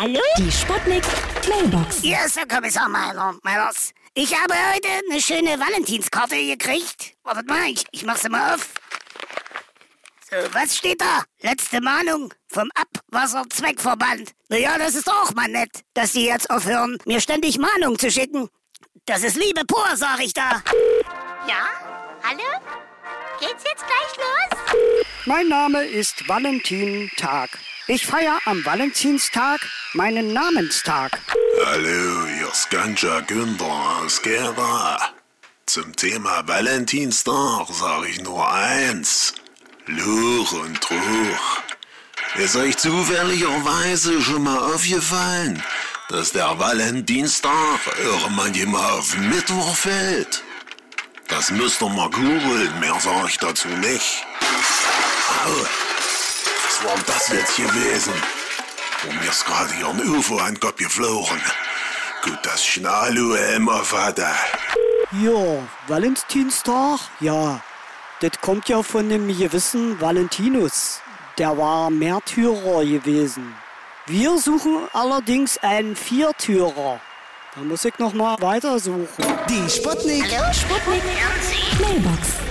Hallo? Die Sputnik Mailbox. Hier ist der Kommissar Meiner. Meiners. Ich habe heute eine schöne Valentinskarte gekriegt. Wartet mal, ich, ich mach sie mal auf. So, was steht da? Letzte Mahnung vom Abwasserzweckverband. Naja, das ist auch mal nett, dass die jetzt aufhören, mir ständig Mahnung zu schicken. Das ist Liebe pur, sag ich da. Ja? Hallo? Geht's jetzt gleich los? Mein Name ist Valentin Tag. Ich feiere am Valentinstag meinen Namenstag. Hallo, hier ist Ganja Günther aus Gera. Zum Thema Valentinstag sage ich nur eins. Luch und Truch. Ist euch zufälligerweise schon mal aufgefallen, dass der Valentinstag irgendwann immer auf Mittwoch fällt? Das müsst ihr mal googeln, mehr sage ich dazu nicht. Was war das jetzt gewesen? Und mir ist gerade hier ein UFO an den Kopf geflogen. Gut, dass ich einen Aluhelm auf hatte. Ja, Valentinstag? Ja, das kommt ja von dem gewissen Valentinus. Der war Märtyrer gewesen. Wir suchen allerdings einen Viertürer. Da muss ich noch mal weitersuchen. Die Sputnik. Sputnik Mailbox.